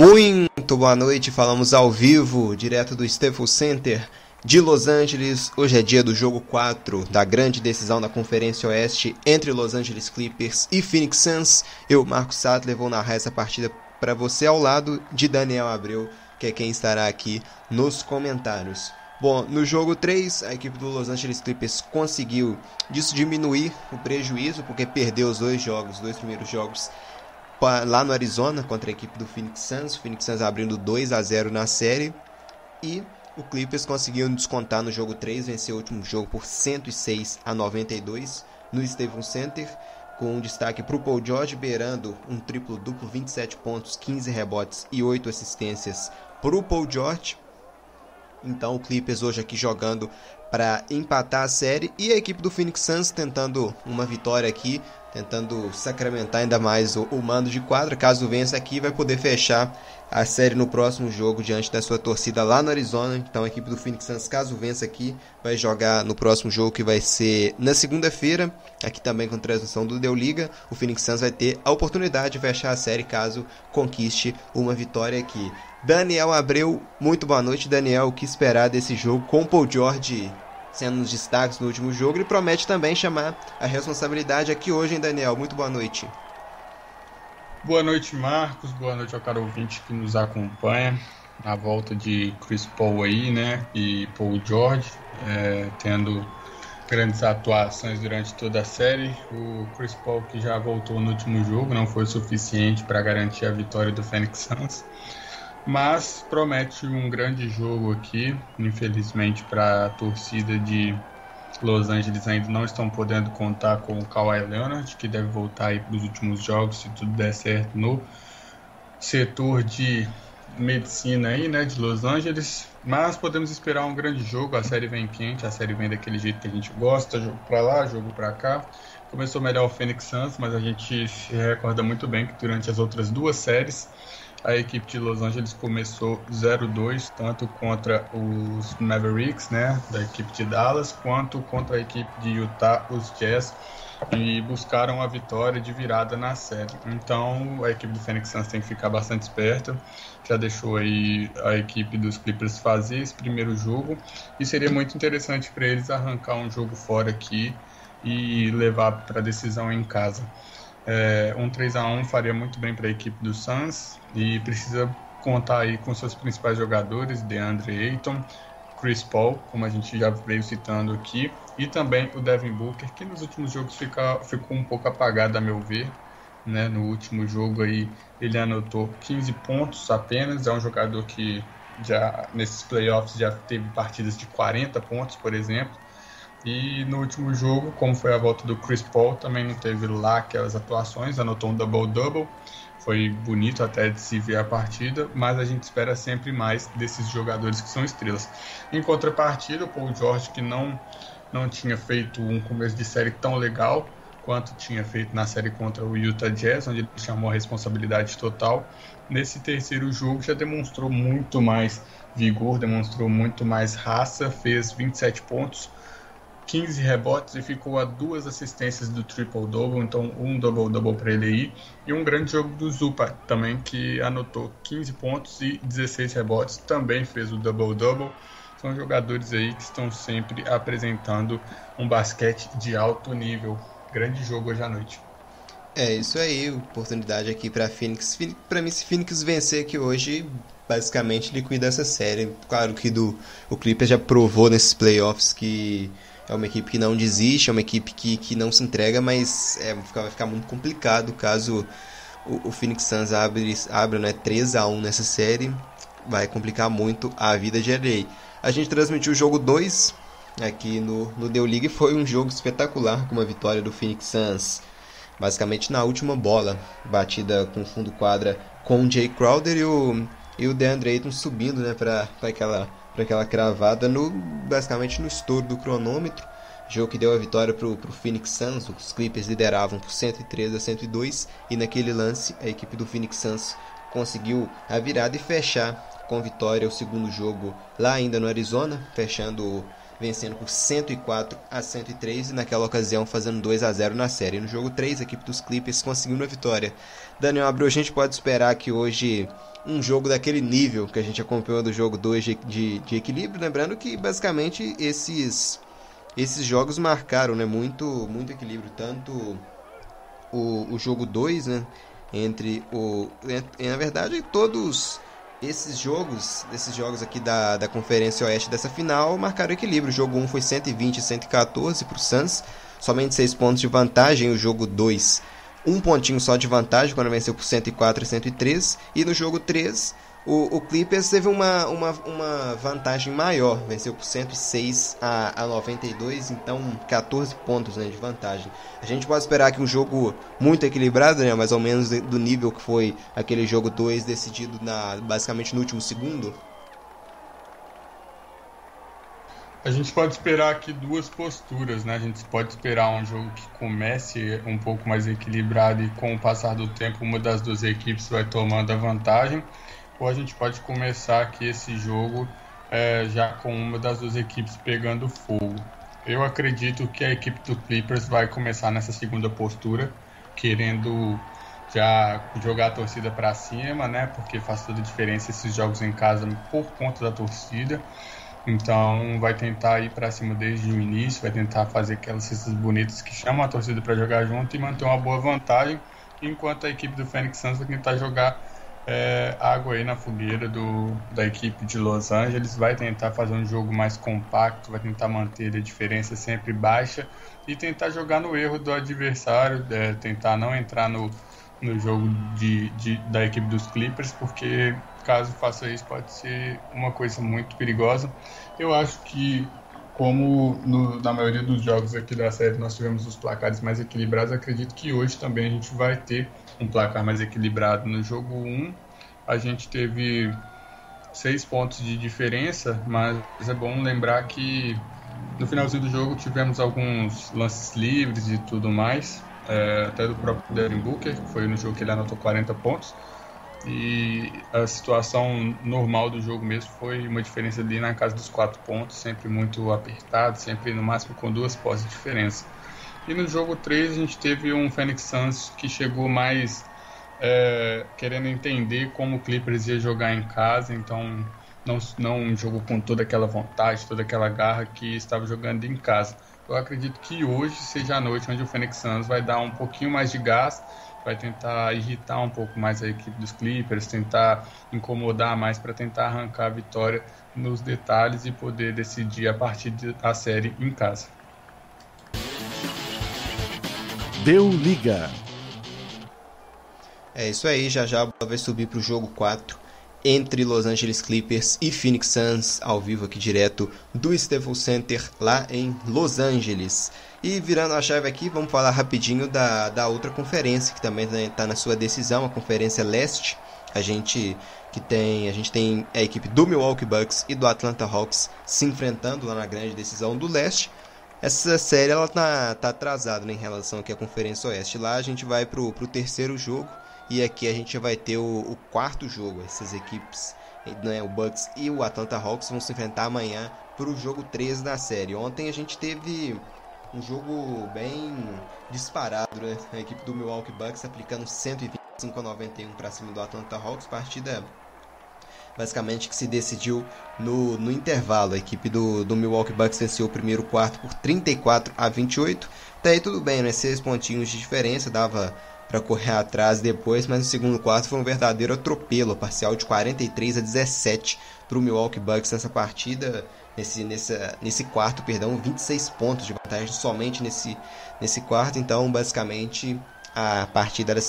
Muito boa noite, falamos ao vivo, direto do Staples Center de Los Angeles. Hoje é dia do jogo 4 da grande decisão da Conferência Oeste entre Los Angeles Clippers e Phoenix Suns. Eu, Marcos Sattler, vou narrar essa partida para você ao lado de Daniel Abreu, que é quem estará aqui nos comentários. Bom, no jogo 3, a equipe do Los Angeles Clippers conseguiu disso diminuir o prejuízo, porque perdeu os dois jogos, os dois primeiros jogos lá no Arizona contra a equipe do Phoenix Suns. O Phoenix Suns abrindo 2 a 0 na série. E o Clippers conseguiu descontar no jogo 3, venceu o último jogo por 106 a 92 no Staples Center, com um destaque para o Paul George beirando um triplo-duplo, 27 pontos, 15 rebotes e 8 assistências para o Paul George. Então o Clippers hoje aqui jogando para empatar a série e a equipe do Phoenix Suns tentando uma vitória aqui tentando sacramentar ainda mais o, o, mando de quadra. Caso vença aqui, vai poder fechar a série no próximo jogo diante da sua torcida lá no Arizona. Então a equipe do Phoenix Suns, caso vença aqui, vai jogar no próximo jogo que vai ser na segunda-feira, aqui também com transmissão do Deu Liga. O Phoenix Suns vai ter a oportunidade de fechar a série caso conquiste uma vitória aqui. Daniel Abreu, muito boa noite, Daniel. O que esperar desse jogo com Paul George sendo nos destaques no último jogo, ele promete também chamar a responsabilidade aqui hoje, hein, Daniel? Muito boa noite. Boa noite, Marcos. Boa noite ao caro ouvinte que nos acompanha. A volta de Chris Paul aí, né? E Paul George, é, tendo grandes atuações durante toda a série. O Chris Paul, que já voltou no último jogo, não foi suficiente para garantir a vitória do Phoenix Suns mas promete um grande jogo aqui. Infelizmente, para a torcida de Los Angeles ainda não estão podendo contar com o Kawhi Leonard, que deve voltar aí para os últimos jogos, se tudo der certo no setor de medicina aí, né, de Los Angeles. Mas podemos esperar um grande jogo. A série vem quente, a série vem daquele jeito que a gente gosta, jogo para lá, jogo para cá. Começou melhor o Phoenix Suns, mas a gente se recorda muito bem que durante as outras duas séries a equipe de Los Angeles começou 0-2, tanto contra os Mavericks, né, da equipe de Dallas, quanto contra a equipe de Utah, os Jazz, e buscaram a vitória de virada na série. Então, a equipe do Phoenix Suns tem que ficar bastante esperta. Já deixou aí a equipe dos Clippers fazer esse primeiro jogo, e seria muito interessante para eles arrancar um jogo fora aqui e levar para a decisão em casa. É, um 3 a 1 faria muito bem para a equipe do Suns e precisa contar aí com seus principais jogadores, DeAndre Ayton, Chris Paul, como a gente já veio citando aqui, e também o Devin Booker, que nos últimos jogos fica, ficou um pouco apagado a meu ver. Né? No último jogo aí ele anotou 15 pontos apenas, é um jogador que já nesses playoffs já teve partidas de 40 pontos, por exemplo. E no último jogo, como foi a volta do Chris Paul, também não teve lá aquelas atuações, anotou um double-double. Foi bonito até de se ver a partida, mas a gente espera sempre mais desses jogadores que são estrelas. Em contrapartida, o Paul George, que não, não tinha feito um começo de série tão legal quanto tinha feito na série contra o Utah Jazz, onde ele chamou a responsabilidade total. Nesse terceiro jogo já demonstrou muito mais vigor, demonstrou muito mais raça, fez 27 pontos, 15 rebotes e ficou a duas assistências do triple-double, então um double-double para ele aí. E um grande jogo do Zupa também, que anotou 15 pontos e 16 rebotes, também fez o double-double. São jogadores aí que estão sempre apresentando um basquete de alto nível. Grande jogo hoje à noite. É isso aí, oportunidade aqui para Phoenix. Para mim, se Phoenix vencer aqui hoje, basicamente liquida essa série. Claro que do, o Clippers já provou nesses playoffs que é uma equipe que não desiste, é uma equipe que, que não se entrega, mas é, vai ficar muito complicado caso o, o Phoenix Suns abre, abra né, 3 a 1 nessa série. Vai complicar muito a vida de LA. A gente transmitiu o jogo 2 aqui no, no Deu League. Foi um jogo espetacular com uma vitória do Phoenix Suns. Basicamente na última bola, batida com fundo quadra com o Jay Crowder e o, e o DeAndre Ayton subindo né, para aquela para aquela cravada no basicamente no estouro do cronômetro. Jogo que deu a vitória para o Phoenix Suns. Os Clippers lideravam por 103 a 102 e naquele lance a equipe do Phoenix Suns conseguiu a virada e fechar com vitória o segundo jogo lá ainda no Arizona, fechando vencendo por 104 a 103 e naquela ocasião fazendo 2 a 0 na série. No jogo 3, a equipe dos Clippers conseguiu uma vitória. Daniel Abreu, a gente pode esperar que hoje um jogo daquele nível que a gente acompanhou do jogo 2 de, de, de, equilíbrio, lembrando que basicamente esses esses jogos marcaram né, muito, muito equilíbrio, tanto o, o jogo 2, né, entre o. Na verdade, todos esses jogos, esses jogos aqui da, da Conferência Oeste dessa final, marcaram equilíbrio. O jogo 1 foi 120 e 114 para o Suns, somente 6 pontos de vantagem. O jogo 2, um pontinho só de vantagem, quando venceu por 104 e 103. E no jogo 3, o, o Clippers teve uma, uma, uma vantagem maior, venceu por 106 a, a 92, então 14 pontos né, de vantagem. A gente pode esperar que um jogo muito equilibrado, né, mais ou menos do nível que foi aquele jogo 2 decidido na, basicamente no último segundo. A gente pode esperar aqui duas posturas, né? A gente pode esperar um jogo que comece um pouco mais equilibrado e com o passar do tempo uma das duas equipes vai tomando a vantagem ou a gente pode começar aqui esse jogo é, já com uma das duas equipes pegando fogo. Eu acredito que a equipe do Clippers vai começar nessa segunda postura, querendo já jogar a torcida para cima, né? Porque faz toda a diferença esses jogos em casa por conta da torcida. Então vai tentar ir para cima desde o início, vai tentar fazer aquelas cestas bonitas que chamam a torcida para jogar junto e manter uma boa vantagem, enquanto a equipe do Phoenix Suns vai tentar jogar é, água aí na fogueira do, da equipe de Los Angeles. Vai tentar fazer um jogo mais compacto, vai tentar manter a diferença sempre baixa e tentar jogar no erro do adversário, é, tentar não entrar no, no jogo de, de, da equipe dos Clippers, porque caso faça isso pode ser uma coisa muito perigosa. Eu acho que como no, na maioria dos jogos aqui da série nós tivemos os placares mais equilibrados, acredito que hoje também a gente vai ter um placar mais equilibrado. No jogo 1, a gente teve seis pontos de diferença, mas é bom lembrar que no finalzinho do jogo tivemos alguns lances livres e tudo mais, é, até do próprio Devin Booker, que foi no jogo que ele anotou 40 pontos. E a situação normal do jogo mesmo foi uma diferença ali na casa dos quatro pontos, sempre muito apertado, sempre no máximo com duas pós de diferença. E no jogo 3 a gente teve um Phoenix Suns que chegou mais é, querendo entender como o Clippers ia jogar em casa, então não, não jogou com toda aquela vontade, toda aquela garra que estava jogando em casa. Eu acredito que hoje seja a noite onde o Phoenix Suns vai dar um pouquinho mais de gás vai tentar irritar um pouco mais a equipe dos Clippers, tentar incomodar mais para tentar arrancar a vitória nos detalhes e poder decidir a partir da série em casa. Deu liga. É isso aí, já já vai subir para o jogo 4 entre Los Angeles Clippers e Phoenix Suns, ao vivo aqui direto do Staples Center lá em Los Angeles. E virando a chave aqui, vamos falar rapidinho da, da outra conferência que também está na sua decisão, a Conferência Leste. A gente que tem a gente tem a equipe do Milwaukee Bucks e do Atlanta Hawks se enfrentando lá na grande decisão do Leste. Essa série ela tá, tá atrasada né, em relação aqui à Conferência Oeste. Lá a gente vai pro, pro terceiro jogo e aqui a gente vai ter o, o quarto jogo. Essas equipes, né, o Bucks e o Atlanta Hawks vão se enfrentar amanhã pro jogo 13 da série. Ontem a gente teve um jogo bem disparado, né? A equipe do Milwaukee Bucks aplicando 125 a 91 para cima do Atlanta Hawks, partida basicamente que se decidiu no, no intervalo. A equipe do, do Milwaukee Bucks venceu o primeiro quarto por 34 a 28. Daí tudo bem, né? Seis pontinhos de diferença, dava para correr atrás depois, mas no segundo quarto foi um verdadeiro atropelo, parcial de 43 a 17 para o Milwaukee Bucks nessa partida nesse, nessa, nesse quarto, perdão, 26 pontos de vantagem somente nesse, nesse quarto. Então, basicamente, a partida era